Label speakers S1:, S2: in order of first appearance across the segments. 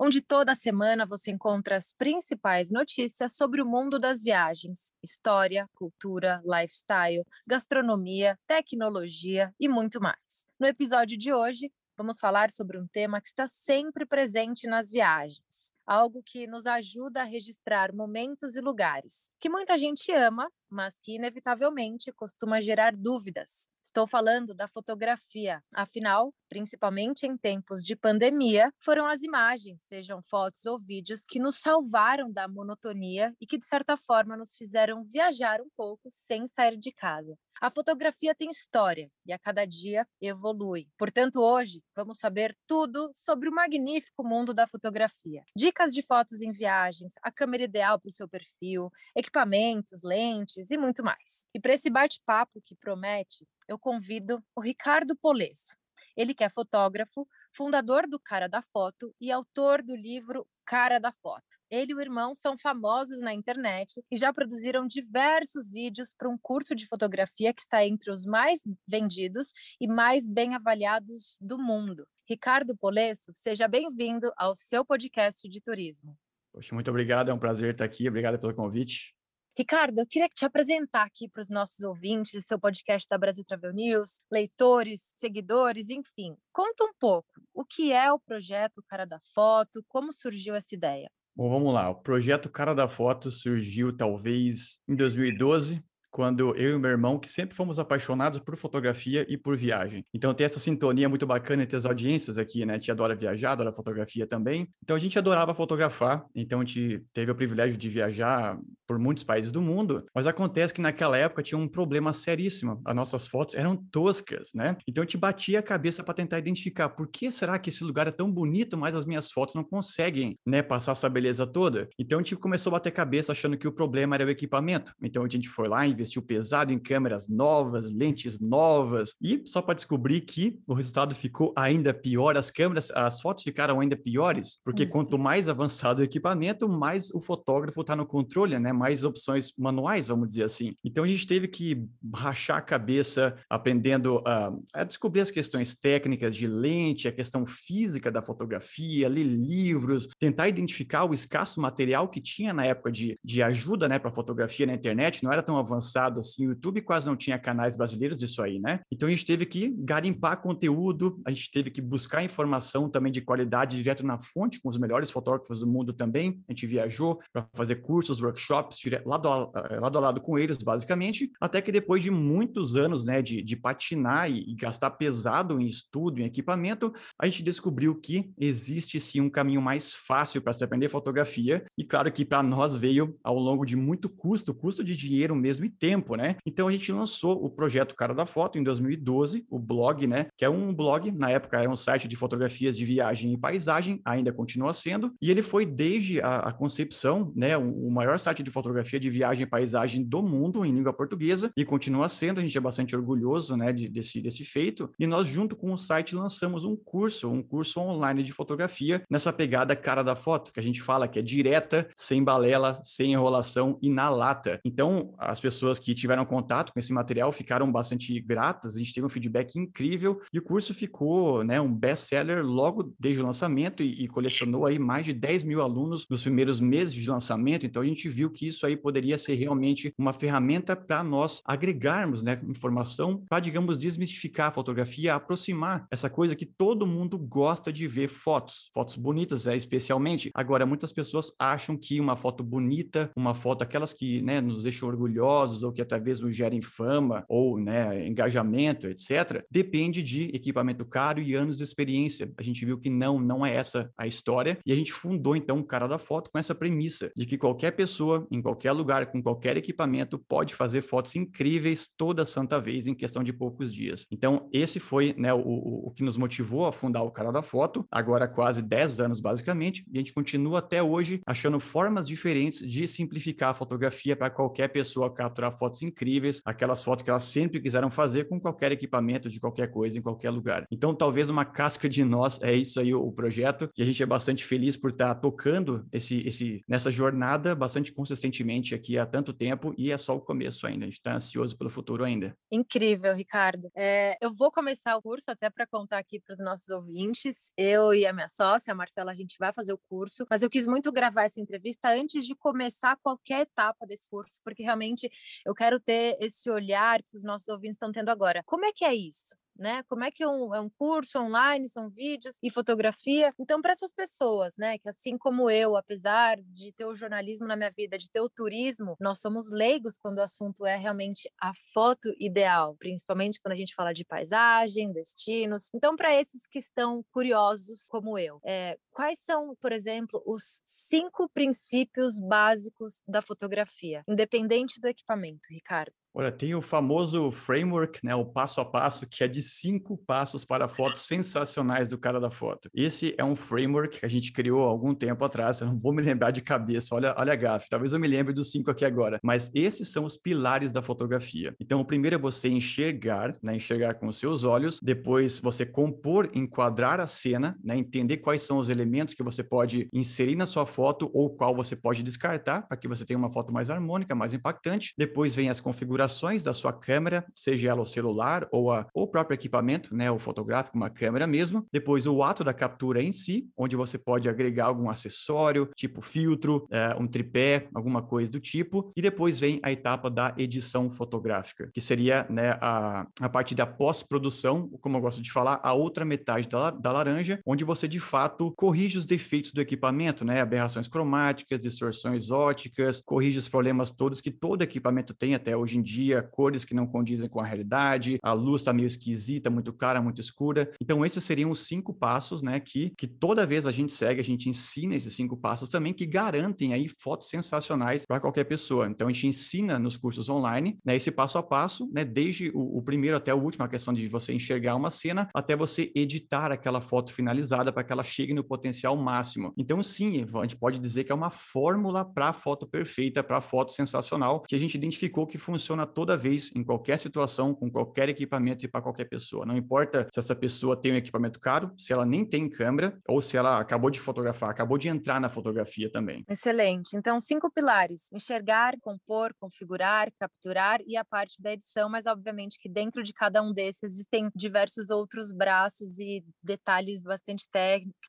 S1: onde toda semana você encontra as principais notícias sobre o mundo das viagens, história, cultura, lifestyle, gastronomia, tecnologia e muito mais. No episódio de hoje, vamos falar sobre um tema que está sempre presente nas viagens, algo que nos ajuda a registrar momentos e lugares que muita gente ama, mas que inevitavelmente costuma gerar dúvidas. Estou falando da fotografia. Afinal, principalmente em tempos de pandemia, foram as imagens, sejam fotos ou vídeos, que nos salvaram da monotonia e que, de certa forma, nos fizeram viajar um pouco sem sair de casa. A fotografia tem história e a cada dia evolui. Portanto, hoje vamos saber tudo sobre o magnífico mundo da fotografia. Dicas de fotos em viagens, a câmera ideal para o seu perfil, equipamentos, lentes e muito mais. E para esse bate-papo que promete, eu convido o Ricardo Polesso. Ele que é fotógrafo, fundador do Cara da Foto e autor do livro Cara da Foto. Ele e o irmão são famosos na internet e já produziram diversos vídeos para um curso de fotografia que está entre os mais vendidos e mais bem avaliados do mundo. Ricardo Polesso, seja bem-vindo ao seu podcast de turismo.
S2: Poxa, muito obrigado, é um prazer estar aqui, obrigado pelo convite.
S1: Ricardo, eu queria te apresentar aqui para os nossos ouvintes, seu podcast da Brasil Travel News, leitores, seguidores, enfim. Conta um pouco, o que é o projeto Cara da Foto, como surgiu essa ideia?
S2: Bom, vamos lá. O projeto Cara da Foto surgiu talvez em 2012, quando eu e meu irmão, que sempre fomos apaixonados por fotografia e por viagem. Então tem essa sintonia muito bacana entre as audiências aqui, né? A gente adora viajar, adora fotografia também. Então a gente adorava fotografar, então a gente teve o privilégio de viajar por muitos países do mundo, mas acontece que naquela época tinha um problema seríssimo. As nossas fotos eram toscas, né? Então a gente batia a cabeça para tentar identificar por que será que esse lugar é tão bonito, mas as minhas fotos não conseguem, né, passar essa beleza toda. Então a gente começou a bater cabeça achando que o problema era o equipamento. Então a gente foi lá e investiu pesado em câmeras novas, lentes novas, e só para descobrir que o resultado ficou ainda pior, as câmeras, as fotos ficaram ainda piores, porque uhum. quanto mais avançado o equipamento, mais o fotógrafo está no controle, né? Mais opções manuais, vamos dizer assim. Então a gente teve que rachar a cabeça aprendendo a, a descobrir as questões técnicas de lente, a questão física da fotografia, ler livros, tentar identificar o escasso material que tinha na época de, de ajuda, né, para fotografia na internet, não era tão avançado avançado assim, o YouTube quase não tinha canais brasileiros disso aí, né? Então a gente teve que garimpar conteúdo, a gente teve que buscar informação também de qualidade direto na fonte com os melhores fotógrafos do mundo também. A gente viajou para fazer cursos, workshops, lado, a, eh, lado a lado com eles, basicamente, até que depois de muitos anos, né, de, de patinar e, e gastar pesado em estudo, em equipamento, a gente descobriu que existe sim um caminho mais fácil para se aprender fotografia. E claro que para nós veio ao longo de muito custo, custo de dinheiro mesmo e tempo né? Então a gente lançou o projeto Cara da Foto em 2012, o blog, né? Que é um blog, na época era um site de fotografias de viagem e paisagem, ainda continua sendo, e ele foi desde a, a concepção, né? O, o, maior site de fotografia de viagem e paisagem do mundo em língua portuguesa, e continua sendo, a gente é bastante orgulhoso, né? De, desse, desse feito, e nós junto com o site lançamos um curso, um curso online de fotografia, nessa pegada Cara da Foto, que a gente fala que é direta, sem balela, sem enrolação e na lata. Então, as pessoas que tiveram contato com esse material ficaram bastante gratas, a gente teve um feedback incrível e o curso ficou né, um best-seller logo desde o lançamento e, e, colecionou aí mais de 10 mil alunos nos primeiros meses de lançamento, então a gente viu que isso aí poderia ser realmente uma ferramenta para nós agregarmos né, informação para, digamos, desmistificar a fotografia, aproximar essa coisa que todo mundo gosta de ver fotos, fotos bonitas, é, especialmente. Agora, muitas pessoas acham que uma foto bonita, uma foto, aquelas que né, nos deixam orgulhosos ou que talvez nos gerem fama ou né, engajamento, etc., depende de equipamento caro e anos de experiência. A gente viu que não, não é essa a história, e a gente fundou então o Cara da Foto com essa premissa de que qualquer pessoa em qualquer lugar, com qualquer equipamento, pode fazer fotos incríveis toda santa vez em questão de poucos dias. Então, esse foi né, o, o que nos motivou a fundar o canal da foto, agora quase 10 anos basicamente, e a gente continua até hoje achando formas diferentes de simplificar a fotografia para qualquer pessoa capturar fotos incríveis, aquelas fotos que elas sempre quiseram fazer com qualquer equipamento, de qualquer coisa, em qualquer lugar. Então, talvez uma casca de nós, é isso aí o projeto, e a gente é bastante feliz por estar tocando esse, esse, nessa jornada bastante consistentemente aqui há tanto tempo, e é só o começo ainda, a gente está ansioso pelo futuro ainda.
S1: Incrível, Ricardo. É, eu vou começar o curso até para contar aqui para os nossos ouvintes. Eu e a minha sócia, a Marcela, a gente vai fazer o curso, mas eu quis muito gravar essa entrevista antes de começar qualquer etapa desse curso, porque realmente eu quero ter esse olhar que os nossos ouvintes estão tendo agora. Como é que é isso? Né? Como é que é um, é um curso online, são vídeos e fotografia. Então, para essas pessoas, né, que assim como eu, apesar de ter o jornalismo na minha vida, de ter o turismo, nós somos leigos quando o assunto é realmente a foto ideal, principalmente quando a gente fala de paisagem, destinos. Então, para esses que estão curiosos como eu, é, quais são, por exemplo, os cinco princípios básicos da fotografia, independente do equipamento, Ricardo?
S2: Olha, tem o famoso framework, né, o passo a passo, que é de cinco passos para fotos sensacionais do cara da foto. Esse é um framework que a gente criou há algum tempo atrás, eu não vou me lembrar de cabeça, olha, olha a gafe, talvez eu me lembre dos cinco aqui agora, mas esses são os pilares da fotografia. Então, o primeiro é você enxergar, né, enxergar com os seus olhos, depois você compor, enquadrar a cena, né, entender quais são os elementos que você pode inserir na sua foto ou qual você pode descartar, para que você tenha uma foto mais harmônica, mais impactante. Depois vem as configurações da sua câmera, seja ela o celular ou, a, ou o próprio equipamento, né, o fotográfico, uma câmera mesmo. Depois o ato da captura em si, onde você pode agregar algum acessório, tipo filtro, é, um tripé, alguma coisa do tipo. E depois vem a etapa da edição fotográfica, que seria né, a, a parte da pós-produção, como eu gosto de falar, a outra metade da, da laranja, onde você de fato corrige os defeitos do equipamento, né, aberrações cromáticas, distorções óticas, corrige os problemas todos que todo equipamento tem até hoje em dia, cores que não condizem com a realidade, a luz está meio esquisita, muito clara, muito escura. Então, esses seriam os cinco passos, né, que, que toda vez a gente segue, a gente ensina esses cinco passos também, que garantem aí fotos sensacionais para qualquer pessoa. Então, a gente ensina nos cursos online, né, esse passo a passo, né, desde o, o primeiro até o último, a questão de você enxergar uma cena, até você editar aquela foto finalizada para que ela chegue no potencial máximo. Então, sim, a gente pode dizer que é uma fórmula para a foto perfeita, para a foto sensacional, que a gente identificou que funciona toda vez, em qualquer situação, com qualquer equipamento e para qualquer pessoa. Não importa se essa pessoa tem um equipamento caro, se ela nem tem câmera, ou se ela acabou de fotografar, acabou de entrar na fotografia também.
S1: Excelente. Então, cinco pilares: enxergar, compor, configurar, capturar e a parte da edição, mas obviamente que dentro de cada um desses existem diversos outros braços e detalhes bastante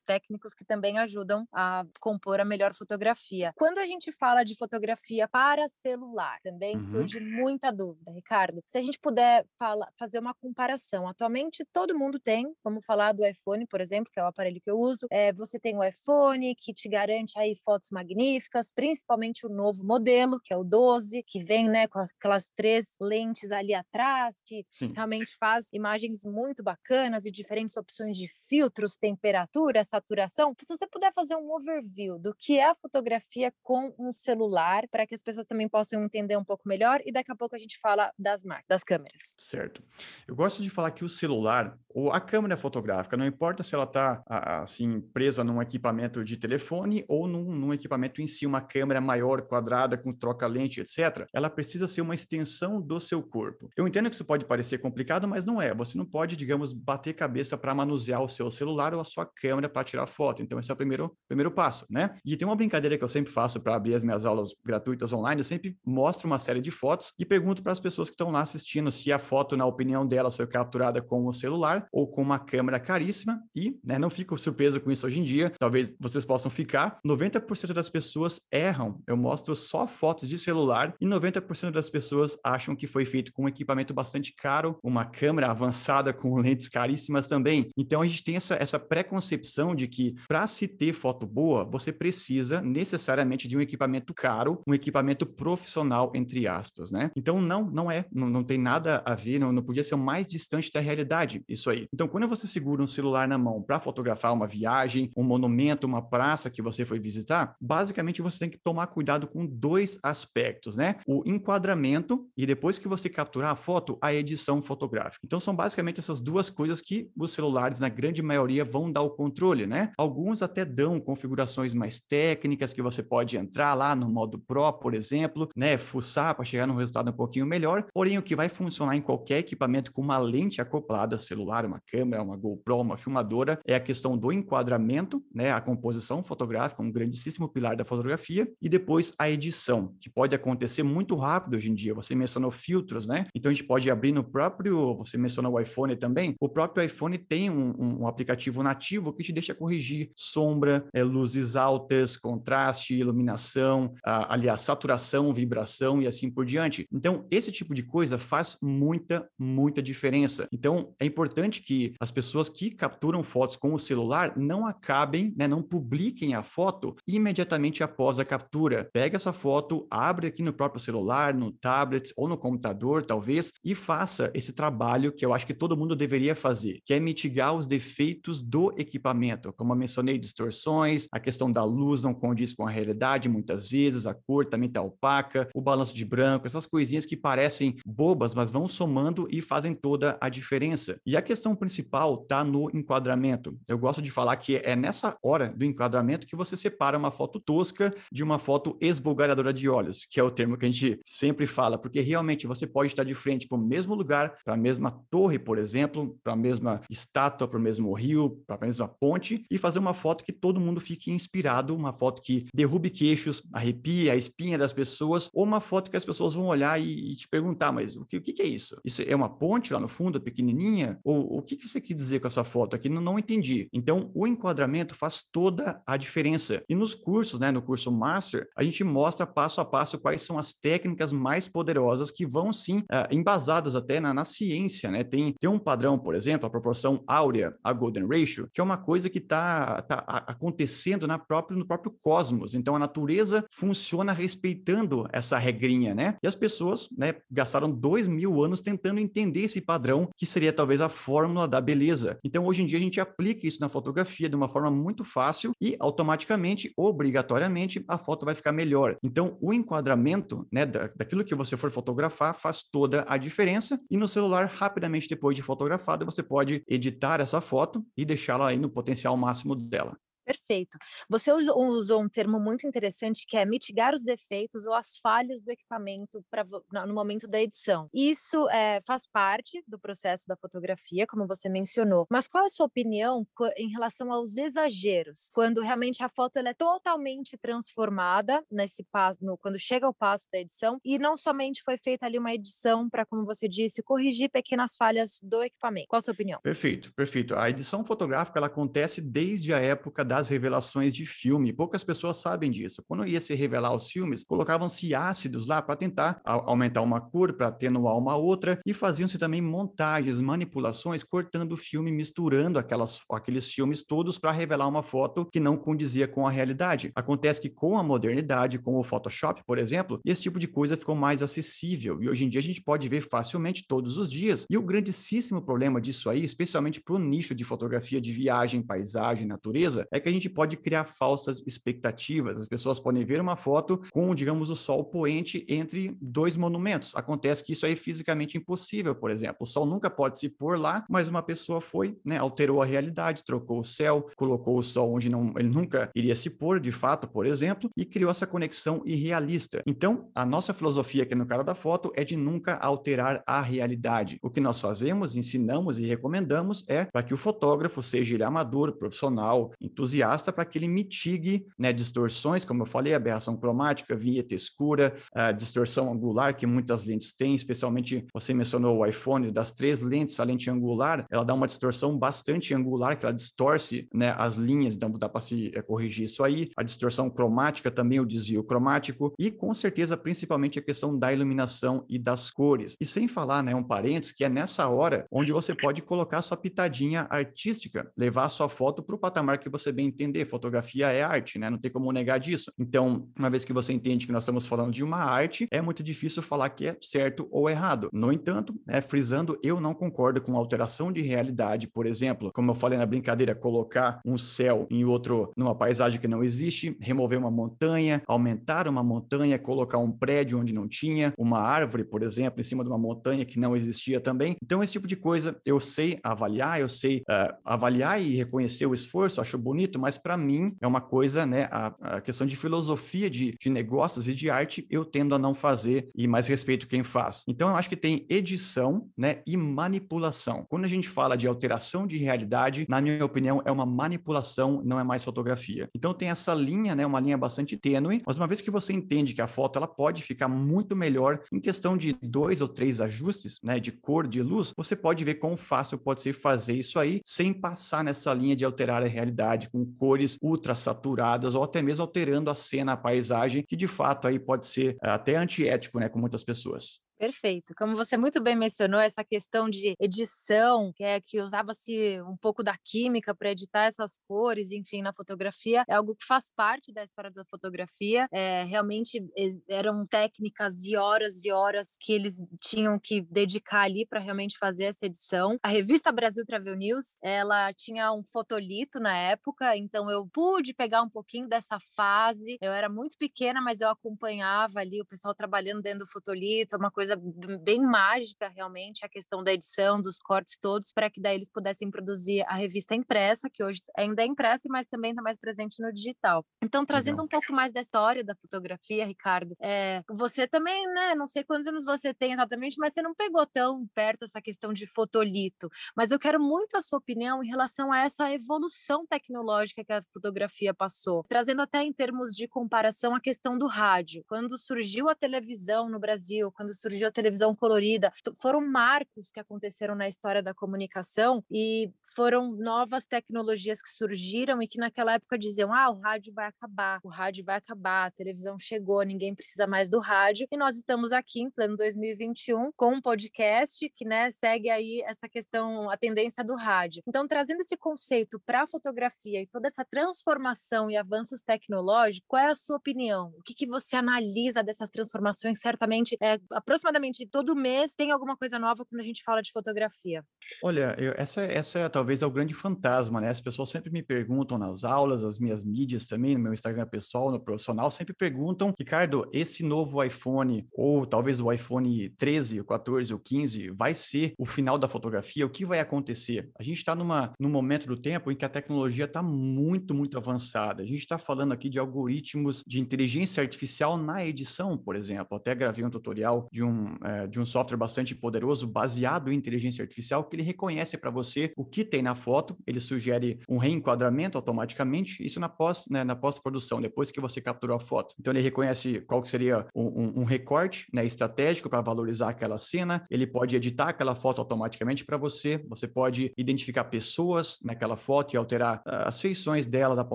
S1: técnicos que também ajudam a compor a melhor fotografia. Quando a gente fala de fotografia para celular, também uhum. surge muita dúvida, Ricardo. Se a gente puder fala, fazer uma comparação, atualmente todo mundo tem, vamos falar do iPhone, por exemplo, que é o aparelho que eu uso. É, você tem o iPhone que te garante aí fotos magníficas, principalmente o novo modelo, que é o 12, que vem né, com aquelas três lentes ali atrás, que Sim. realmente faz imagens muito bacanas e diferentes opções de filtros, temperatura, saturação. Se você puder fazer um overview do que é a fotografia com um celular, para que as pessoas também possam entender um pouco melhor, e daqui a pouco a gente fala das marcas, das câmeras.
S2: Certo. Eu gosto de falar que o celular ou a câmera fotográfica, não importa se ela está assim presa num equipamento de telefone ou num, num, equipamento em si, uma câmera maior, quadrada, com troca-lente, etc. Ela precisa ser uma extensão do seu corpo. Eu entendo que isso pode parecer complicado, mas não é. Você não pode, digamos, bater cabeça para manusear o seu celular ou a sua câmera para tirar foto. Então, esse é o primeiro, primeiro passo, né? E tem uma brincadeira que eu sempre faço para abrir as minhas aulas gratuitas online, eu sempre mostro uma série de fotos e pergunto para as pessoas que estão lá assistindo se a foto, na opinião delas, foi capturada com o celular ou com uma câmera caríssima. E né, não fico surpreso com isso hoje em dia, talvez vocês possam ficar. 90% das pessoas erram. Eu mostro só fotos de celular e 90% das pessoas acham que foi feito com um equipamento bastante caro, uma câmera avançada com lentes caríssimas também. Então a gente tem essa, essa preconcepção de que para se ter foto boa, você precisa necessariamente de um equipamento caro, um equipamento profissional, entre aspas, né? Então, não, não é, não, não tem nada a ver, não, não podia ser o mais distante distante da realidade, isso aí. Então, quando você segura um celular na mão para fotografar uma viagem, um monumento, uma praça que você foi visitar, basicamente você tem que tomar cuidado com dois aspectos, né? O enquadramento e depois que você capturar a foto, a edição fotográfica. Então, são basicamente essas duas coisas que os celulares, na grande maioria, vão dar o controle, né? Alguns até dão configurações mais técnicas que você pode entrar lá no modo Pro, por exemplo, né? Fuçar para chegar num resultado um pouquinho melhor. Porém, o que vai funcionar em qualquer equipamento com uma lente acoplada, celular, uma câmera, uma GoPro, uma filmadora, é a questão do enquadramento, né? A composição fotográfica, um grandíssimo pilar da fotografia, e depois a edição, que pode acontecer muito rápido hoje em dia. Você mencionou filtros, né? Então a gente pode abrir no próprio, você mencionou o iPhone também, o próprio iPhone tem um, um aplicativo nativo que te deixa corrigir sombra, é, luzes altas, contraste, iluminação, a, aliás, saturação, vibração e assim por diante. Então, esse tipo de coisa faz muita, muita diferença. Então, é importante que as pessoas que capturam fotos com o celular não acabem, né, não publiquem a foto imediatamente após a captura. Pega essa foto, abre aqui no próprio celular, no tablet ou no computador, talvez, e faça esse trabalho que eu acho que todo mundo deveria fazer, que é mitigar os defeitos do equipamento. Como eu mencionei, distorções, a questão da luz não condiz com a realidade muitas vezes, a cor também está opaca, o balanço de branco, essas coisinhas que parecem bobas, mas vão somando e fazem toda a diferença. E a questão principal está no enquadramento. Eu gosto de falar que é nessa hora do enquadramento que você separa uma foto tosca de uma foto esbugalhadora de olhos, que é o termo que a gente sempre fala, porque realmente você pode estar de frente para o mesmo lugar, para a mesma torre, por exemplo, para a mesma estátua, para o mesmo rio, para a mesma ponte, e fazer uma foto que todo mundo fique inspirado, uma foto que derrube queixos, arrepie a espinha das pessoas, ou uma foto que as pessoas vão olhar e, e te perguntar, mas o que, o que é isso? Isso é uma ponte lá no fundo, pequenininha? Ou o que, que você quis dizer com essa foto aqui? Não, não entendi. Então, o enquadramento faz toda a diferença. E nos cursos, né, no curso Master, a gente mostra passo a passo quais são as técnicas mais poderosas que vão, sim, uh, embasadas até na, na ciência, né? Tem, tem um padrão, por exemplo, a proporção áurea, a Golden Ratio, que é uma coisa que está tá acontecendo na própria, no próprio cosmos. Então, a natureza funciona respeitando essa regrinha, né? E as pessoas, né, gastaram dois mil anos tentando entender esse padrão, que seria talvez a fórmula da beleza. Então, hoje em dia, a gente aplica isso na fotografia de uma forma muito fácil e automaticamente, obrigatoriamente, a foto vai ficar melhor. Então, o enquadramento, né, da, daquilo que você for fotografar faz toda a diferença. E no celular, rapidamente depois de fotografado, você pode editar essa foto e deixá-la aí no potencial máximo dela.
S1: Perfeito. Você usou um termo muito interessante que é mitigar os defeitos ou as falhas do equipamento pra, no momento da edição. Isso é, faz parte do processo da fotografia, como você mencionou. Mas qual é a sua opinião em relação aos exageros? Quando realmente a foto é totalmente transformada nesse passo, no, quando chega ao passo da edição, e não somente foi feita ali uma edição para, como você disse, corrigir pequenas falhas do equipamento. Qual a sua opinião?
S2: Perfeito, perfeito. A edição fotográfica ela acontece desde a época das revelações de filme. Poucas pessoas sabem disso. Quando ia se revelar os filmes, colocavam-se ácidos lá para tentar aumentar uma cor, para atenuar uma outra, e faziam-se também montagens, manipulações, cortando o filme, misturando aquelas, aqueles filmes todos para revelar uma foto que não condizia com a realidade. Acontece que com a modernidade, com o Photoshop, por exemplo, esse tipo de coisa ficou mais acessível. E hoje em dia a gente pode ver facilmente todos os dias. E o grandíssimo problema disso aí, especialmente para o nicho de fotografia de viagem, paisagem, natureza, é que a gente pode criar falsas expectativas. As pessoas podem ver uma foto com, digamos, o sol poente entre dois monumentos. Acontece que isso é fisicamente impossível, por exemplo. O sol nunca pode se pôr lá, mas uma pessoa foi, né, alterou a realidade, trocou o céu, colocou o sol onde não, ele nunca iria se pôr, de fato, por exemplo, e criou essa conexão irrealista. Então, a nossa filosofia aqui no cara da foto é de nunca alterar a realidade. O que nós fazemos, ensinamos e recomendamos é para que o fotógrafo, seja ele amador, profissional, entusiasta, entusiasta para que ele mitigue né, distorções, como eu falei, aberração cromática, vinheta escura, a distorção angular que muitas lentes têm, especialmente você mencionou o iPhone, das três lentes, a lente angular, ela dá uma distorção bastante angular, que ela distorce né, as linhas, então dá para se é, corrigir isso aí. A distorção cromática também, o desvio cromático, e com certeza, principalmente a questão da iluminação e das cores. E sem falar, né, um parênteses, que é nessa hora onde você pode colocar sua pitadinha artística, levar a sua foto para o patamar que você bem também entender, fotografia é arte, né? Não tem como negar disso. Então, uma vez que você entende que nós estamos falando de uma arte, é muito difícil falar que é certo ou errado. No entanto, é, frisando, eu não concordo com alteração de realidade, por exemplo, como eu falei na brincadeira, colocar um céu em outro, numa paisagem que não existe, remover uma montanha, aumentar uma montanha, colocar um prédio onde não tinha, uma árvore, por exemplo, em cima de uma montanha que não existia também. Então, esse tipo de coisa eu sei avaliar, eu sei uh, avaliar e reconhecer o esforço, acho bonito, mas para mim é uma coisa, né? A, a questão de filosofia de, de negócios e de arte eu tendo a não fazer e mais respeito quem faz. Então, eu acho que tem edição, né? E manipulação. Quando a gente fala de alteração de realidade, na minha opinião, é uma manipulação, não é mais fotografia. Então, tem essa linha, né? Uma linha bastante tênue, mas uma vez que você entende que a foto ela pode ficar muito melhor em questão de dois ou três ajustes, né? De cor, de luz, você pode ver quão fácil pode ser fazer isso aí sem passar nessa linha de alterar a realidade com cores ultra saturadas ou até mesmo alterando a cena, a paisagem, que de fato aí pode ser eh, até antiético, né, com muitas pessoas.
S1: Perfeito. Como você muito bem mencionou, essa questão de edição, que é que usava-se um pouco da química para editar essas cores, enfim, na fotografia, é algo que faz parte da história da fotografia. É, realmente eram técnicas e horas e horas que eles tinham que dedicar ali para realmente fazer essa edição. A revista Brasil Travel News, ela tinha um fotolito na época, então eu pude pegar um pouquinho dessa fase. Eu era muito pequena, mas eu acompanhava ali o pessoal trabalhando dentro do fotolito, uma coisa coisa bem mágica, realmente, a questão da edição, dos cortes todos, para que daí eles pudessem produzir a revista impressa, que hoje ainda é impressa, mas também está mais presente no digital. Então, trazendo Legal. um pouco mais da história da fotografia, Ricardo, é, você também, né, não sei quantos anos você tem exatamente, mas você não pegou tão perto essa questão de fotolito, mas eu quero muito a sua opinião em relação a essa evolução tecnológica que a fotografia passou, trazendo até em termos de comparação a questão do rádio. Quando surgiu a televisão no Brasil, quando surgiu surgiu a televisão colorida, foram marcos que aconteceram na história da comunicação e foram novas tecnologias que surgiram e que naquela época diziam: ah, o rádio vai acabar, o rádio vai acabar, a televisão chegou, ninguém precisa mais do rádio. E nós estamos aqui em pleno 2021 com um podcast que né, segue aí essa questão, a tendência do rádio. Então, trazendo esse conceito para a fotografia e toda essa transformação e avanços tecnológicos, qual é a sua opinião? O que, que você analisa dessas transformações? Certamente, é, aproximadamente todo mês tem alguma coisa nova quando a gente fala de fotografia.
S2: Olha, eu, essa, essa é, talvez é o grande fantasma, né? As pessoas sempre me perguntam nas aulas, as minhas mídias também, no meu Instagram pessoal, no profissional, sempre perguntam, Ricardo, esse novo iPhone, ou talvez o iPhone 13, o 14, o 15, vai ser o final da fotografia? O que vai acontecer? A gente está num momento do tempo em que a tecnologia está muito, muito avançada. A gente está falando aqui de algoritmos de inteligência artificial na edição, por exemplo. Até gravei um tutorial de um um, é, de um software bastante poderoso, baseado em inteligência artificial, que ele reconhece para você o que tem na foto, ele sugere um reenquadramento automaticamente, isso na pós, né, na pós-produção, depois que você capturou a foto. Então ele reconhece qual seria um, um, recorte né, estratégico para valorizar aquela cena, ele pode editar aquela foto automaticamente para você, você pode identificar pessoas naquela foto e alterar uh, as feições dela, dá para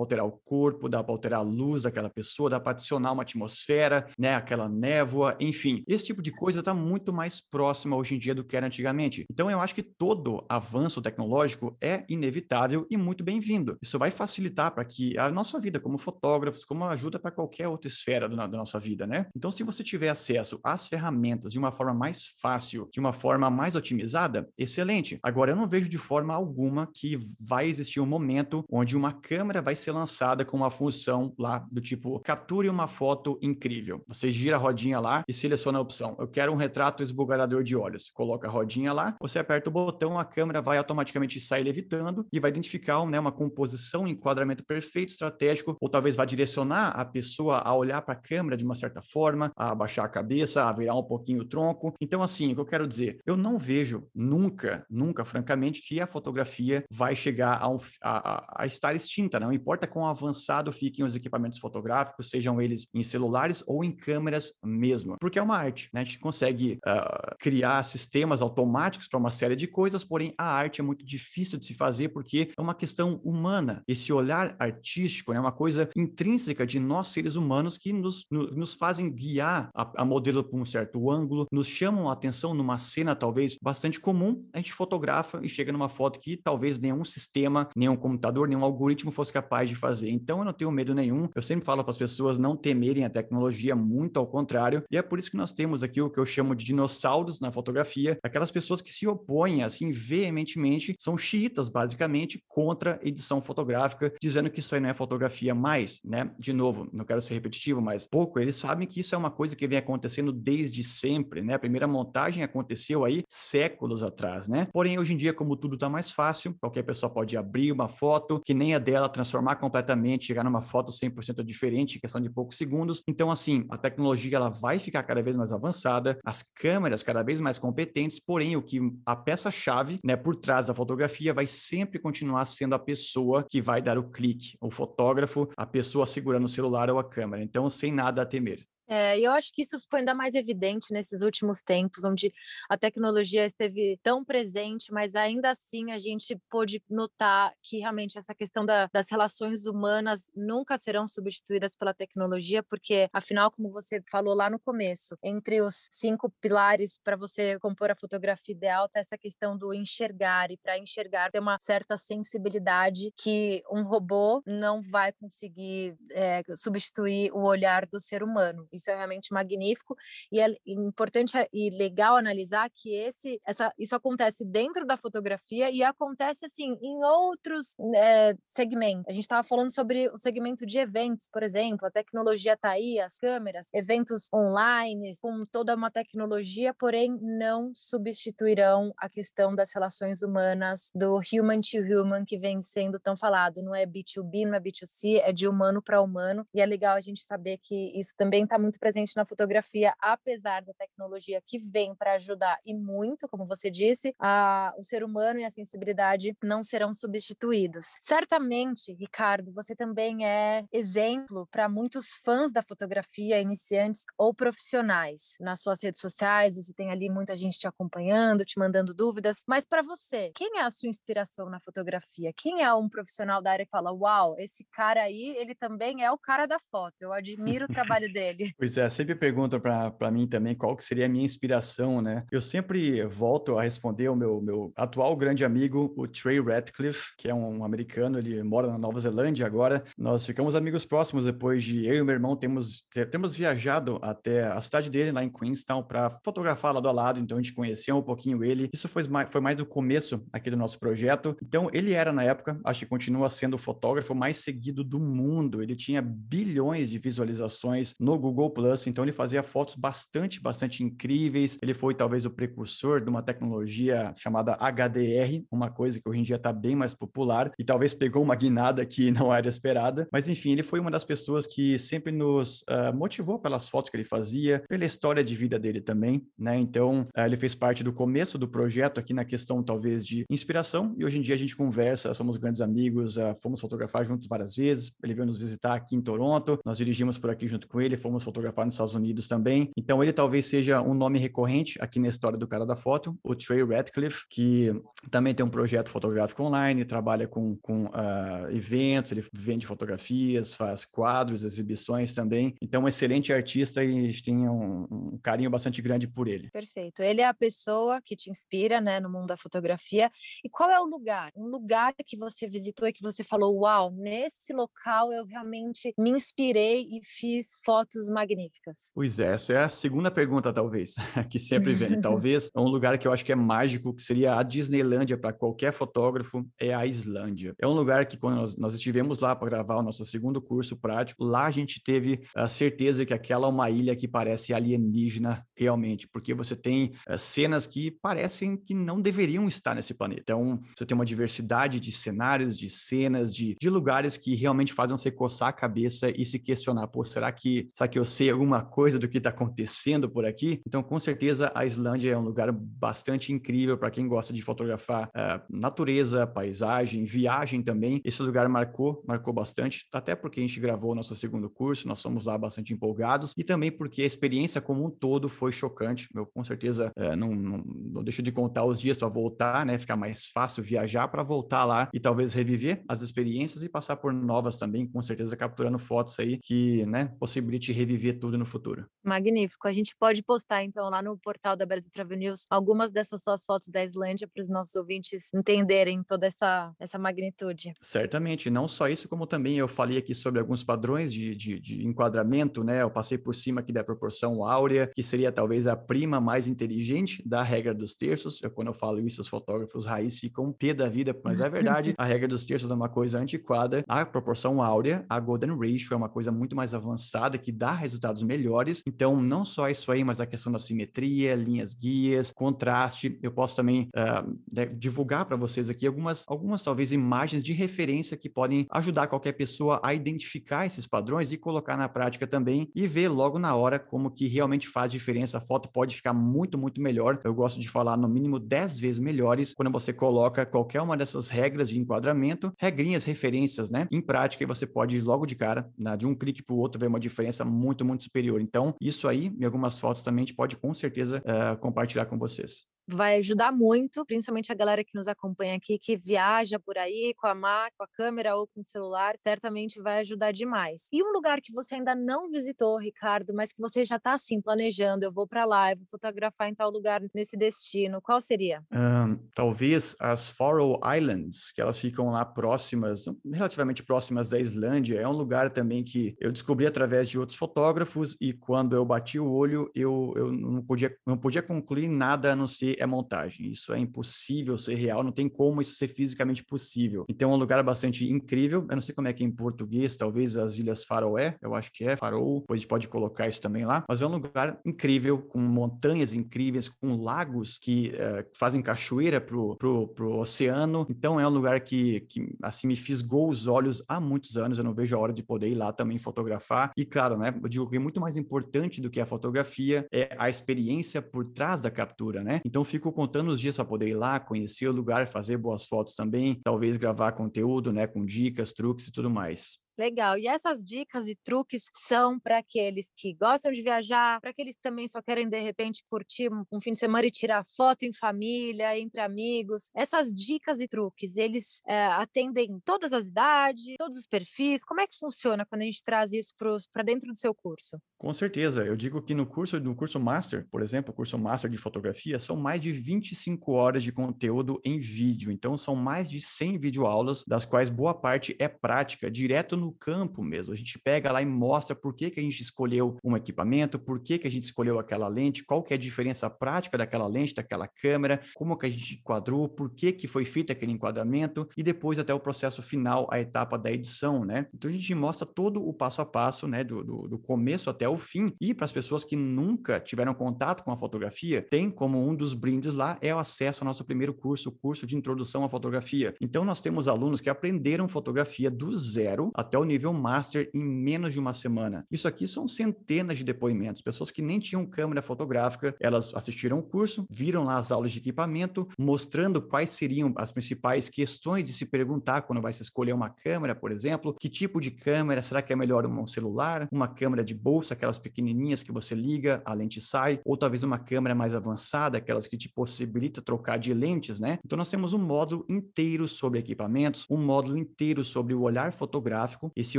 S2: alterar o corpo, dá para alterar a luz daquela pessoa, dá para adicionar uma atmosfera, né, aquela névoa, enfim, esse tipo de coisa coisa está muito mais próxima hoje em dia do que era antigamente. Então, eu acho que todo avanço tecnológico é inevitável e muito bem-vindo. Isso vai facilitar para que a nossa vida como fotógrafos, como ajuda para qualquer outra esfera do, da nossa vida, né? Então, se você tiver acesso às ferramentas de uma forma mais fácil, de uma forma mais otimizada, excelente. Agora, eu não vejo de forma alguma que vai existir um momento onde uma câmera vai ser lançada com uma função lá do tipo capture uma foto incrível. Você gira a rodinha lá e seleciona a opção. Eu quero um retrato esbugalhador de olhos. Coloca a rodinha lá, você aperta o botão, a câmera vai automaticamente sair levitando e vai identificar né, uma composição, um enquadramento perfeito, estratégico, ou talvez vá direcionar a pessoa a olhar para a câmera de uma certa forma, a abaixar a cabeça, a virar um pouquinho o tronco. Então, assim, o que eu quero dizer, eu não vejo nunca, nunca, francamente, que a fotografia vai chegar a, um, a, a, estar extinta. Não importa quão avançado fiquem os equipamentos fotográficos, sejam eles em celulares ou em câmeras mesmo, porque é uma arte, né? A gente consegue uh, criar sistemas automáticos para uma série de coisas, porém a arte é muito difícil de se fazer porque é uma questão humana. Esse olhar artístico é né, uma coisa intrínseca de nós seres humanos que nos, no, nos fazem guiar a, a modelo por um certo ângulo, nos chamam a atenção numa cena talvez bastante comum, a gente fotografa e chega numa foto que talvez nenhum sistema, nenhum computador, nenhum algoritmo fosse capaz de fazer. Então eu não tenho medo nenhum. Eu sempre falo para as pessoas não temerem a tecnologia, muito ao contrário. E é por isso que nós temos aqui o eu chamo de dinossauros na fotografia, aquelas pessoas que se opõem assim veementemente, são xiitas basicamente contra edição fotográfica, dizendo que isso aí não é fotografia mais, né? De novo, não quero ser repetitivo, mas pouco eles sabem que isso é uma coisa que vem acontecendo desde sempre, né? A primeira montagem aconteceu aí séculos atrás, né? Porém, hoje em dia, como tudo está mais fácil, qualquer pessoa pode abrir uma foto que nem a dela, transformar completamente, chegar numa foto 100% diferente em questão de poucos segundos. Então, assim, a tecnologia ela vai ficar cada vez mais avançada, as câmeras cada vez mais competentes, porém, o que a peça-chave, né, por trás da fotografia vai sempre continuar sendo a pessoa que vai dar o clique, o fotógrafo, a pessoa segurando o celular ou a câmera. Então, sem nada a temer.
S1: É, eu acho que isso ficou ainda mais evidente nesses últimos tempos, onde a tecnologia esteve tão presente, mas ainda assim a gente pôde notar que realmente essa questão da, das relações humanas nunca serão substituídas pela tecnologia, porque, afinal, como você falou lá no começo, entre os cinco pilares para você compor a fotografia ideal, está essa questão do enxergar, e para enxergar ter uma certa sensibilidade que um robô não vai conseguir é, substituir o olhar do ser humano isso é realmente magnífico e é importante e legal analisar que esse, essa, isso acontece dentro da fotografia e acontece assim em outros é, segmentos. A gente estava falando sobre o segmento de eventos, por exemplo, a tecnologia está aí, as câmeras, eventos online, com toda uma tecnologia, porém não substituirão a questão das relações humanas, do human to human que vem sendo tão falado. Não é B2B, não é B2C, é de humano para humano. E é legal a gente saber que isso também está muito presente na fotografia, apesar da tecnologia que vem para ajudar e muito, como você disse, a, o ser humano e a sensibilidade não serão substituídos. Certamente, Ricardo, você também é exemplo para muitos fãs da fotografia, iniciantes ou profissionais. Nas suas redes sociais, você tem ali muita gente te acompanhando, te mandando dúvidas, mas para você, quem é a sua inspiração na fotografia? Quem é um profissional da área que fala: "Uau, esse cara aí, ele também é o cara da foto. Eu admiro o trabalho dele".
S2: Pois é, sempre perguntam para mim também qual que seria a minha inspiração, né? Eu sempre volto a responder o meu, meu atual grande amigo, o Trey Ratcliffe, que é um americano, ele mora na Nova Zelândia agora. Nós ficamos amigos próximos depois de eu e meu irmão temos, temos viajado até a cidade dele, lá em Queenstown, para fotografar lado a lado, então a gente conheceu um pouquinho ele. Isso foi mais, foi mais do começo aqui do nosso projeto. Então ele era na época, acho que continua sendo o fotógrafo mais seguido do mundo. Ele tinha bilhões de visualizações no Google Plus, então ele fazia fotos bastante, bastante incríveis. Ele foi talvez o precursor de uma tecnologia chamada HDR, uma coisa que hoje em dia está bem mais popular e talvez pegou uma guinada que não era esperada. Mas enfim, ele foi uma das pessoas que sempre nos uh, motivou pelas fotos que ele fazia, pela história de vida dele também, né? Então uh, ele fez parte do começo do projeto aqui na questão talvez de inspiração e hoje em dia a gente conversa, somos grandes amigos, uh, fomos fotografar juntos várias vezes. Ele veio nos visitar aqui em Toronto, nós dirigimos por aqui junto com ele, fomos fotografar fotografar nos Estados Unidos também. Então ele talvez seja um nome recorrente aqui na história do cara da foto, o Trey Ratcliffe, que também tem um projeto fotográfico online, trabalha com, com uh, eventos, ele vende fotografias, faz quadros, exibições também. Então, um excelente artista e a gente tem um, um carinho bastante grande por ele.
S1: Perfeito. Ele é a pessoa que te inspira, né, no mundo da fotografia. E qual é o lugar? Um lugar que você visitou e que você falou, uau, nesse local eu realmente me inspirei e fiz fotos magníficas?
S2: Pois é, essa é a segunda pergunta, talvez, que sempre vem. talvez um lugar que eu acho que é mágico, que seria a Disneylândia para qualquer fotógrafo, é a Islândia. É um lugar que, quando nós, nós estivemos lá para gravar o nosso segundo curso prático, lá a gente teve a certeza que aquela é uma ilha que parece alienígena realmente, porque você tem uh, cenas que parecem que não deveriam estar nesse planeta. Então, você tem uma diversidade de cenários, de cenas, de, de lugares que realmente fazem você coçar a cabeça e se questionar, pô, será que, será que eu sei alguma coisa do que está acontecendo por aqui. Então, com certeza, a Islândia é um lugar bastante incrível para quem gosta de fotografar uh, natureza, paisagem, viagem também. Esse lugar marcou, marcou bastante, até porque a gente gravou o nosso segundo curso, nós fomos lá bastante empolgados e também porque a experiência como um todo foi chocante. Eu com certeza uh, não, não, não deixo de contar os dias para voltar, né? Ficar mais fácil viajar para voltar lá e talvez reviver as experiências e passar por novas também, com certeza capturando fotos aí que, né, possibilite reviver tudo no futuro.
S1: Magnífico. A gente pode postar então lá no portal da Brasil Travel News algumas dessas suas fotos da Islândia para os nossos ouvintes entenderem toda essa, essa magnitude.
S2: Certamente. Não só isso, como também eu falei aqui sobre alguns padrões de, de, de enquadramento, né? Eu passei por cima aqui da proporção áurea, que seria talvez a prima mais inteligente da regra dos terços. Eu, quando eu falo isso, os fotógrafos raiz ficam pé da vida, mas é verdade. a regra dos terços é uma coisa antiquada. A proporção áurea, a Golden Ratio, é uma coisa muito mais avançada que dá resultados melhores. Então, não só isso aí, mas a questão da simetria, linhas guias, contraste. Eu posso também uh, divulgar para vocês aqui algumas, algumas talvez imagens de referência que podem ajudar qualquer pessoa a identificar esses padrões e colocar na prática também e ver logo na hora como que realmente faz diferença. A foto pode ficar muito, muito melhor. Eu gosto de falar no mínimo 10 vezes melhores quando você coloca qualquer uma dessas regras de enquadramento, regrinhas, referências, né, em prática e você pode logo de cara, né, de um clique para o outro, ver uma diferença muito, muito superior. Então, isso aí, em algumas fotos também, a gente pode com certeza uh, compartilhar com vocês
S1: vai ajudar muito, principalmente a galera que nos acompanha aqui, que viaja por aí com a Mac, com a câmera ou com o celular, certamente vai ajudar demais. E um lugar que você ainda não visitou, Ricardo, mas que você já está assim planejando, eu vou para lá, eu vou fotografar em tal lugar nesse destino, qual seria?
S2: Um, talvez as Faroe Islands, que elas ficam lá próximas, relativamente próximas da Islândia, é um lugar também que eu descobri através de outros fotógrafos e quando eu bati o olho, eu, eu não podia não podia concluir nada a não ser é montagem. Isso é impossível ser real, não tem como isso ser fisicamente possível. Então é um lugar bastante incrível. Eu não sei como é que é em português, talvez as Ilhas Faroé, eu acho que é Faroe, depois a gente pode colocar isso também lá. Mas é um lugar incrível, com montanhas incríveis, com lagos que uh, fazem cachoeira pro, pro, pro oceano. Então é um lugar que, que, assim, me fisgou os olhos há muitos anos. Eu não vejo a hora de poder ir lá também fotografar. E claro, né, eu digo que é muito mais importante do que a fotografia é a experiência por trás da captura, né? Então fico contando os dias para poder ir lá, conhecer o lugar, fazer boas fotos também, talvez gravar conteúdo, né, com dicas, truques e tudo mais.
S1: Legal. E essas dicas e truques são para aqueles que gostam de viajar, para aqueles que também só querem de repente curtir um fim de semana e tirar foto em família, entre amigos. Essas dicas e truques, eles é, atendem todas as idades, todos os perfis. Como é que funciona quando a gente traz isso para dentro do seu curso?
S2: Com certeza. Eu digo que no curso, no curso Master, por exemplo, o curso Master de Fotografia, são mais de 25 horas de conteúdo em vídeo. Então, são mais de 100 videoaulas, das quais boa parte é prática, direto no no campo mesmo. A gente pega lá e mostra por que, que a gente escolheu um equipamento, por que, que a gente escolheu aquela lente, qual que é a diferença prática daquela lente, daquela câmera, como que a gente enquadrou, por que, que foi feito aquele enquadramento e depois até o processo final, a etapa da edição, né? Então a gente mostra todo o passo a passo, né, do, do, do começo até o fim. E para as pessoas que nunca tiveram contato com a fotografia, tem como um dos brindes lá é o acesso ao nosso primeiro curso, o curso de introdução à fotografia. Então nós temos alunos que aprenderam fotografia do zero até o nível master em menos de uma semana. Isso aqui são centenas de depoimentos, pessoas que nem tinham câmera fotográfica, elas assistiram o curso, viram lá as aulas de equipamento, mostrando quais seriam as principais questões de se perguntar quando vai se escolher uma câmera, por exemplo, que tipo de câmera, será que é melhor um celular, uma câmera de bolsa, aquelas pequenininhas que você liga, a lente sai, ou talvez uma câmera mais avançada, aquelas que te possibilita trocar de lentes, né? Então nós temos um módulo inteiro sobre equipamentos, um módulo inteiro sobre o olhar fotográfico esse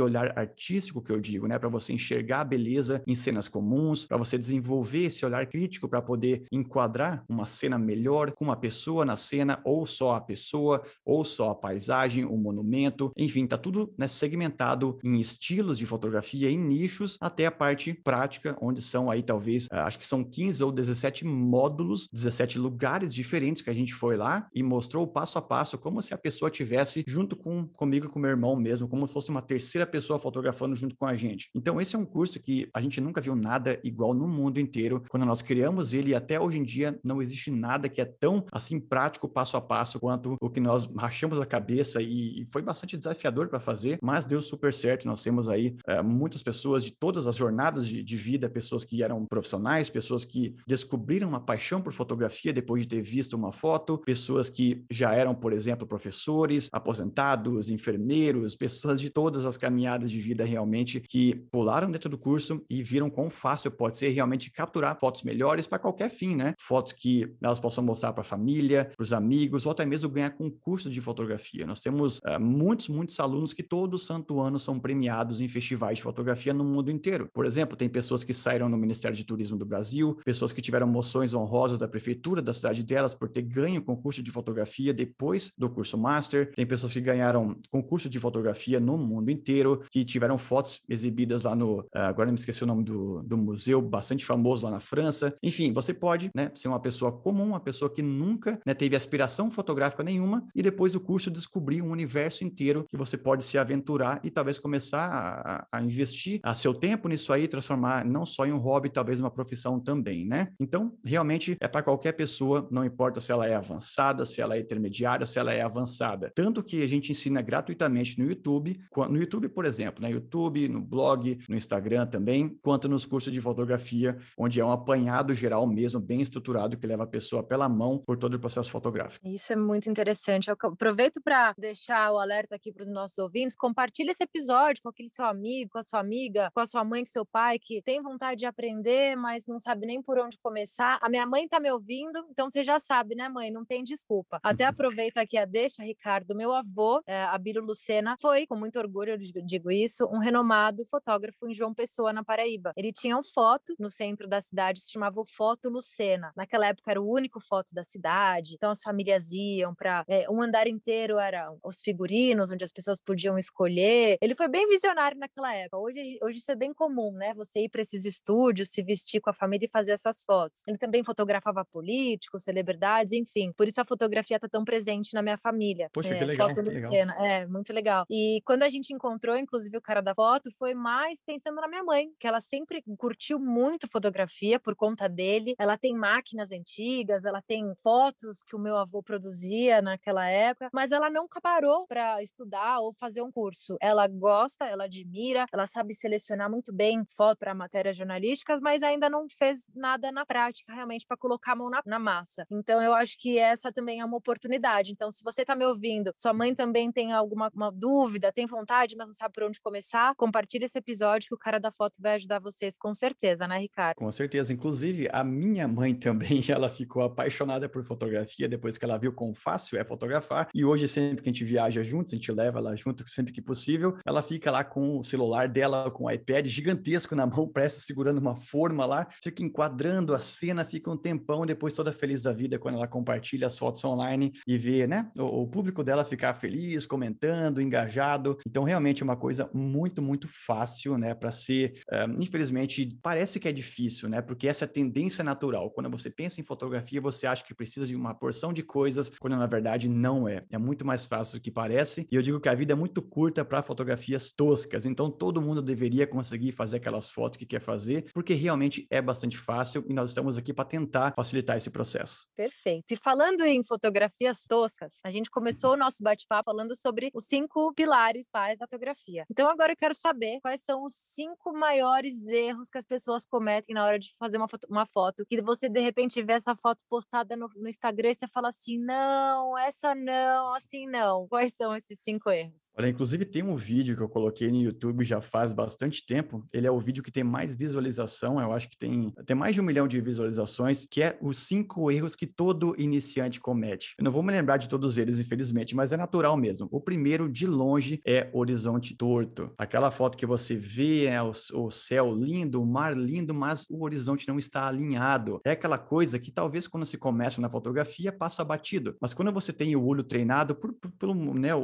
S2: olhar artístico que eu digo, né, para você enxergar a beleza em cenas comuns, para você desenvolver esse olhar crítico para poder enquadrar uma cena melhor com uma pessoa na cena ou só a pessoa ou só a paisagem, o monumento, enfim, tá tudo né, segmentado em estilos de fotografia, em nichos, até a parte prática, onde são aí talvez, ah, acho que são 15 ou 17 módulos, 17 lugares diferentes que a gente foi lá e mostrou passo a passo como se a pessoa tivesse junto com comigo e com meu irmão mesmo, como se fosse uma terceira pessoa fotografando junto com a gente. Então, esse é um curso que a gente nunca viu nada igual no mundo inteiro. Quando nós criamos ele, até hoje em dia, não existe nada que é tão assim prático, passo a passo, quanto o que nós rachamos a cabeça e, foi bastante desafiador para fazer, mas deu super certo. Nós temos aí é, muitas pessoas de todas as jornadas de, de vida, pessoas que eram profissionais, pessoas que descobriram uma paixão por fotografia depois de ter visto uma foto, pessoas que já eram, por exemplo, professores, aposentados, enfermeiros, pessoas de todas as caminhadas de vida realmente que pularam dentro do curso e viram quão fácil pode ser realmente capturar fotos melhores para qualquer fim, né? Fotos que elas possam mostrar para a família, para os amigos, ou até mesmo ganhar concurso de fotografia. Nós temos uh, muitos, muitos alunos que todo santo ano são premiados em festivais de fotografia no mundo inteiro. Por exemplo, tem pessoas que saíram no Ministério de Turismo do Brasil, pessoas que tiveram moções honrosas da prefeitura da cidade delas por ter ganho concurso de fotografia depois do curso Master, tem pessoas que ganharam concurso de fotografia no mundo inteiro, que tiveram fotos exibidas lá no, uh, agora me esqueci o nome do, do museu, bastante famoso lá na França. Enfim, você pode né, ser uma pessoa comum, uma pessoa que nunca né, teve aspiração fotográfica nenhuma e depois do curso descobrir um universo inteiro que você pode se aventurar e talvez começar a, a investir a seu tempo nisso aí, transformar não só em um hobby, talvez uma profissão também, né? Então, realmente é para qualquer pessoa, não importa se ela é avançada, se ela é intermediária, se ela é avançada. Tanto que a gente ensina gratuitamente no YouTube, no YouTube, por exemplo, no né? YouTube, no blog, no Instagram também, quanto nos cursos de fotografia, onde é um apanhado geral mesmo, bem estruturado, que leva a pessoa pela mão por todo o processo fotográfico.
S1: Isso é muito interessante. Eu aproveito para deixar o alerta aqui para os nossos ouvintes, compartilhe esse episódio com aquele seu amigo, com a sua amiga, com a sua mãe, com seu pai, que tem vontade de aprender, mas não sabe nem por onde começar. A minha mãe está me ouvindo, então você já sabe, né, mãe? Não tem desculpa. Até aproveito aqui a deixa, Ricardo. Meu avô, é, Abílio Lucena, foi, com muito orgulho, eu digo isso, um renomado fotógrafo em João Pessoa, na Paraíba. Ele tinha um foto no centro da cidade, se chamava Foto Lucena. Naquela época era o único foto da cidade, então as famílias iam para. É, um andar inteiro eram os figurinos, onde as pessoas podiam escolher. Ele foi bem visionário naquela época. Hoje, hoje isso é bem comum, né? Você ir para esses estúdios, se vestir com a família e fazer essas fotos. Ele também fotografava políticos, celebridades, enfim. Por isso a fotografia está tão presente na minha família.
S2: Poxa, é, que legal.
S1: Foto
S2: que legal.
S1: É, muito legal. E quando a gente encontrou, inclusive, o cara da foto, foi mais pensando na minha mãe, que ela sempre curtiu muito fotografia por conta dele. Ela tem máquinas antigas, ela tem fotos que o meu avô produzia naquela época, mas ela nunca parou para estudar ou fazer um curso. Ela gosta, ela admira, ela sabe selecionar muito bem foto para matérias jornalísticas, mas ainda não fez nada na prática realmente para colocar a mão na, na, massa. Então eu acho que essa também é uma oportunidade. Então se você está me ouvindo, sua mãe também tem alguma dúvida, tem vontade, mas não sabe por onde começar, compartilhe esse episódio que o cara da foto vai ajudar vocês com certeza, né, Ricardo?
S2: Com certeza. Inclusive a minha mãe também, ela ficou apaixonada por fotografia depois que ela viu quão fácil é fotografar. E hoje sempre que a gente viaja juntos, a gente leva ela junto sempre que possível, ela fica lá com o celular dela, com o iPad gigantesco na mão, presta segurando uma forma lá, fica enquadrando a cena, fica um tempão, depois toda feliz da vida quando ela compartilha as fotos online e vê, né, o, o público dela ficar feliz, comentando, engajado. Então, realmente é uma coisa muito, muito fácil, né, para ser, uh, infelizmente, parece que é difícil, né, porque essa é a tendência natural. Quando você pensa em fotografia, você acha que precisa de uma porção de coisas, quando na verdade não é. É muito mais fácil do que parece. E eu digo que a vida é muito curta para fotografias toscas, então todo mundo deveria conseguir fazer aquelas fotos que quer fazer, porque realmente é bastante fácil e nós estamos aqui para tentar facilitar esse processo.
S1: Perfeito. E falando em fotografias toscas, a gente começou o nosso bate-papo falando sobre os cinco pilares da fotografia. Então agora eu quero saber quais são os cinco maiores erros que as pessoas cometem na hora de fazer uma foto, uma foto que você de repente vê essa foto postada no, no Instagram e você fala assim, não, essa não, assim não. Quais são esses cinco erros?
S2: Olha, inclusive tem um vídeo que eu coloquei no YouTube já faz bastante tempo. Ele é o vídeo que tem mais visualização, eu acho que tem, tem mais de um milhão de visualizações, que é os cinco erros que todo iniciante comete. Eu não vou me lembrar de todos eles, infelizmente, mas é natural mesmo. O primeiro, de longe, é horizonte torto. Aquela foto que você vê é o, o céu lindo, o mar lindo, mas o horizonte não está alinhado. É aquela coisa que talvez quando se começa na fotografia passa batido, mas quando você tem o olho treinado, por, por, pelo né, o,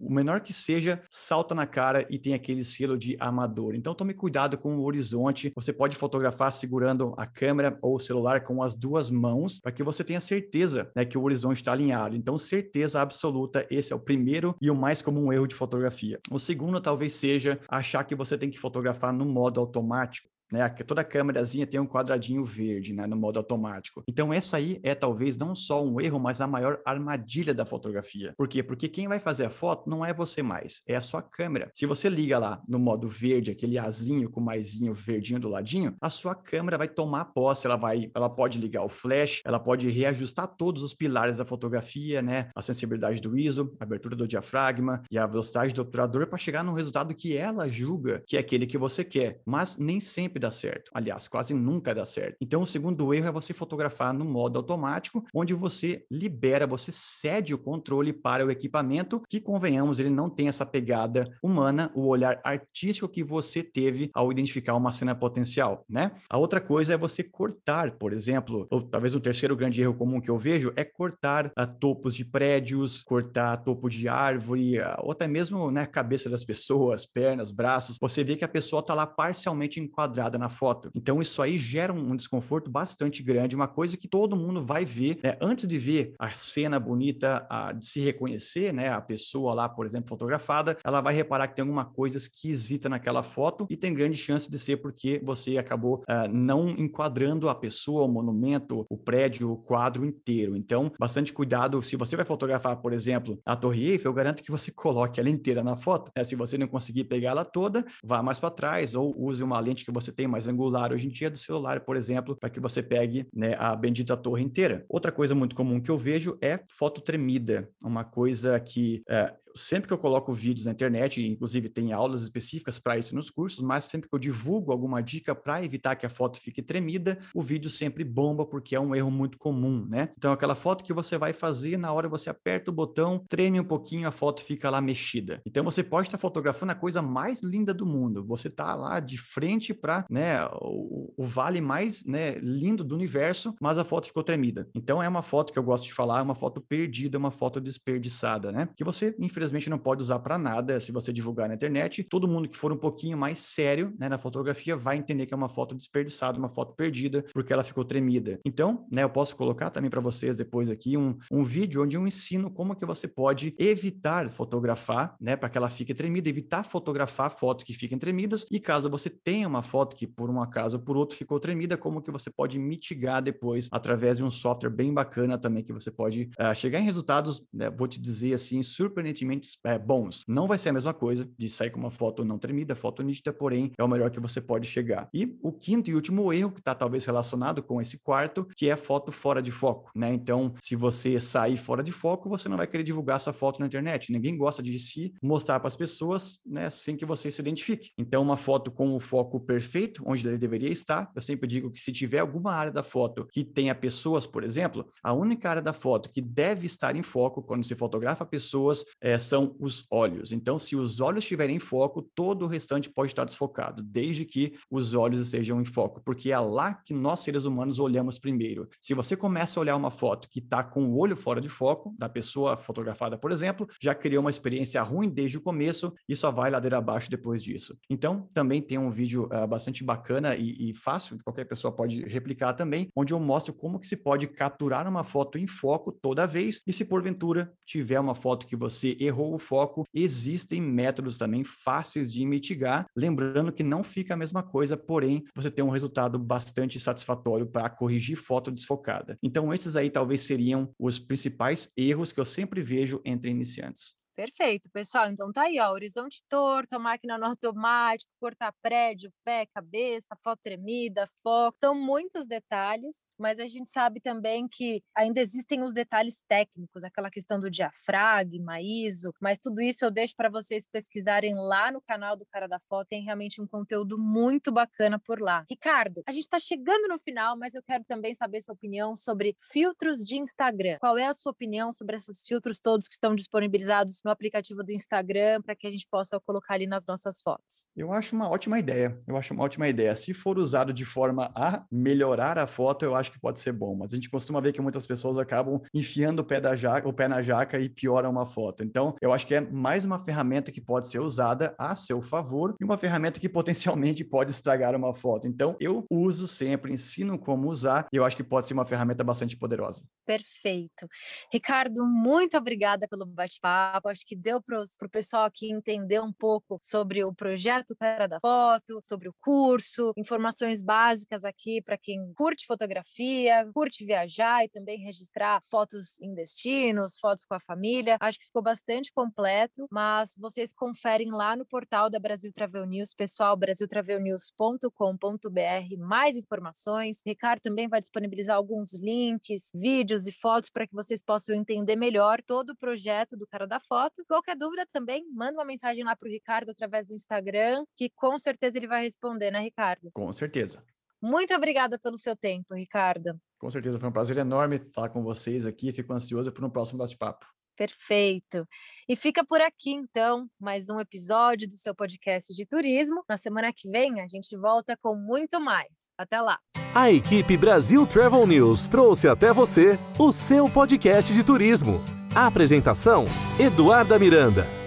S2: o menor que seja, salta na cara e tem aquele selo de amador. Então tome cuidado com o horizonte. Você pode fotografar segurando a câmera ou o celular com as duas mãos para que você tenha certeza né, que o horizonte está alinhado. Então, certeza absoluta, esse é o primeiro e o mais comum erro de fotografia. O segundo talvez seja achar que você tem que fotografar no modo automático né? Toda câmerazinha tem um quadradinho verde, né? No modo automático. Então, essa aí é talvez não só um erro, mas a maior armadilha da fotografia. Por quê? Porque quem vai fazer a foto não é você mais, é a sua câmera. Se você liga lá no modo verde, aquele azinho com maisinho verdinho do ladinho, a sua câmera vai tomar posse, ela vai, ela pode ligar o flash, ela pode reajustar todos os pilares da fotografia, né? A sensibilidade do ISO, a abertura do diafragma e a velocidade do obturador para chegar no resultado que ela julga que é aquele que você quer. Mas nem sempre dá certo. Aliás, quase nunca dá certo. Então, o segundo erro é você fotografar no modo automático, onde você libera, você cede o controle para o equipamento, que convenhamos, ele não tem essa pegada humana, o olhar artístico que você teve ao identificar uma cena potencial, né? A outra coisa é você cortar, por exemplo, ou talvez o terceiro grande erro comum que eu vejo é cortar a ah, topos de prédios, cortar topo de árvore, ah, ou até mesmo né, cabeça das pessoas, pernas, braços. Você vê que a pessoa está lá parcialmente enquadrada na foto. Então, isso aí gera um, desconforto bastante grande, uma coisa que todo mundo vai ver, né? Antes de ver a cena bonita, a, de se reconhecer, né? A pessoa lá, por exemplo, fotografada, ela vai reparar que tem alguma coisa esquisita naquela foto e tem grande chance de ser porque você acabou uh, não enquadrando a pessoa, o monumento, o prédio, o quadro inteiro. Então, bastante cuidado. Se você vai fotografar, por exemplo, a Torre Eiffel, eu garanto que você coloque ela inteira na foto. Né? Se você não conseguir pegar ela toda, vá mais para trás ou use uma lente que você tem tem mais angular hoje em dia do celular, por exemplo, para que você pegue né, a bendita torre inteira. Outra coisa muito comum que eu vejo é foto tremida, uma coisa que é, sempre que eu coloco vídeos na internet, inclusive tem aulas específicas para isso nos cursos, mas sempre que eu divulgo alguma dica para evitar que a foto fique tremida, o vídeo sempre bomba porque é um erro muito comum, né? Então aquela foto que você vai fazer, na hora você aperta o botão, treme um pouquinho, a foto fica lá mexida. Então você pode estar fotografando a coisa mais linda do mundo. Você está lá de frente para né, o, o, vale mais né, lindo do universo, mas a foto ficou tremida. Então é uma foto que eu gosto de falar, é uma foto perdida, uma foto desperdiçada, né? Que você, infelizmente, não pode usar para nada se você divulgar na internet. Todo mundo que for um pouquinho mais sério né, na fotografia vai entender que é uma foto desperdiçada, uma foto perdida, porque ela ficou tremida. Então, né, eu posso colocar também para vocês depois aqui um, um vídeo onde eu ensino como que você pode evitar fotografar, né, para que ela fique tremida, evitar fotografar fotos que fiquem tremidas. E caso você tenha uma foto que que por um acaso ou por outro ficou tremida, como que você pode mitigar depois através de um software bem bacana também que você pode uh, chegar em resultados, né, vou te dizer assim, surpreendentemente uh, bons. Não vai ser a mesma coisa de sair com uma foto não tremida, foto nítida, porém é o melhor que você pode chegar. E o quinto e último erro que está talvez relacionado com esse quarto, que é foto fora de foco, né? Então, se você sair fora de foco, você não vai querer divulgar essa foto na internet. Ninguém gosta de se mostrar para as pessoas, né, sem que você se identifique. Então, uma foto com o foco perfeito onde ele deveria estar. Eu sempre digo que se tiver alguma área da foto que tenha pessoas, por exemplo, a única área da foto que deve estar em foco quando se fotografa pessoas é, são os olhos. Então, se os olhos estiverem em foco, todo o restante pode estar desfocado, desde que os olhos estejam em foco, porque é lá que nós seres humanos olhamos primeiro. Se você começa a olhar uma foto que está com o olho fora de foco, da pessoa fotografada, por exemplo, já criou uma experiência ruim desde o começo e só vai ladeira abaixo depois disso. Então, também tem um vídeo uh, bastante bacana e, e, fácil, qualquer pessoa pode replicar também, onde eu mostro como que se pode capturar uma foto em foco toda vez e se porventura tiver uma foto que você errou o foco, existem métodos também fáceis de mitigar, lembrando que não fica a mesma coisa, porém você tem um resultado bastante satisfatório para corrigir foto desfocada. Então esses aí talvez seriam os principais erros que eu sempre vejo entre iniciantes.
S1: Perfeito, pessoal. Então tá aí, ó, horizonte torto, máquina no automático, cortar prédio, pé, cabeça, foto tremida, foco. Então, muitos detalhes, mas a gente sabe também que ainda existem os detalhes técnicos, aquela questão do diafragma, ISO, mas tudo isso eu deixo para vocês pesquisarem lá no canal do Cara da Foto, tem realmente um conteúdo muito bacana por lá. Ricardo, a gente está chegando no final, mas eu quero também saber sua opinião sobre filtros de Instagram. Qual é a sua opinião sobre esses filtros todos que estão disponibilizados no aplicativo do Instagram para que a gente possa colocar ali nas nossas fotos?
S2: Eu acho uma ótima ideia. Eu acho uma ótima ideia. Se for usado de forma a melhorar a foto, eu acho que pode ser bom. Mas a gente costuma ver que muitas pessoas acabam enfiando o pé, da jaca, o pé na jaca e pioram uma foto. Então, eu acho que é mais uma ferramenta que pode ser usada a seu favor e uma ferramenta que potencialmente pode estragar uma foto. Então, eu uso sempre, ensino como usar e eu acho que pode ser uma ferramenta bastante poderosa.
S1: Perfeito. Ricardo, muito obrigada pelo bate-papo Acho que deu para o pessoal aqui entender um pouco sobre o projeto Cara da Foto, sobre o curso, informações básicas aqui para quem curte fotografia, curte viajar e também registrar fotos em destinos, fotos com a família. Acho que ficou bastante completo, mas vocês conferem lá no portal da Brasil Travel News, pessoal, brasiltravelnews.com.br, mais informações. Ricardo também vai disponibilizar alguns links, vídeos e fotos para que vocês possam entender melhor todo o projeto do Cara da Foto. Qualquer dúvida também, manda uma mensagem lá para o Ricardo através do Instagram, que com certeza ele vai responder, né, Ricardo?
S2: Com certeza.
S1: Muito obrigada pelo seu tempo, Ricardo.
S2: Com certeza, foi um prazer enorme falar com vocês aqui. Fico ansioso por um próximo bate-papo.
S1: Perfeito. E fica por aqui, então, mais um episódio do seu podcast de turismo. Na semana que vem, a gente volta com muito mais. Até lá.
S3: A equipe Brasil Travel News trouxe até você o seu podcast de turismo. Apresentação: Eduarda Miranda.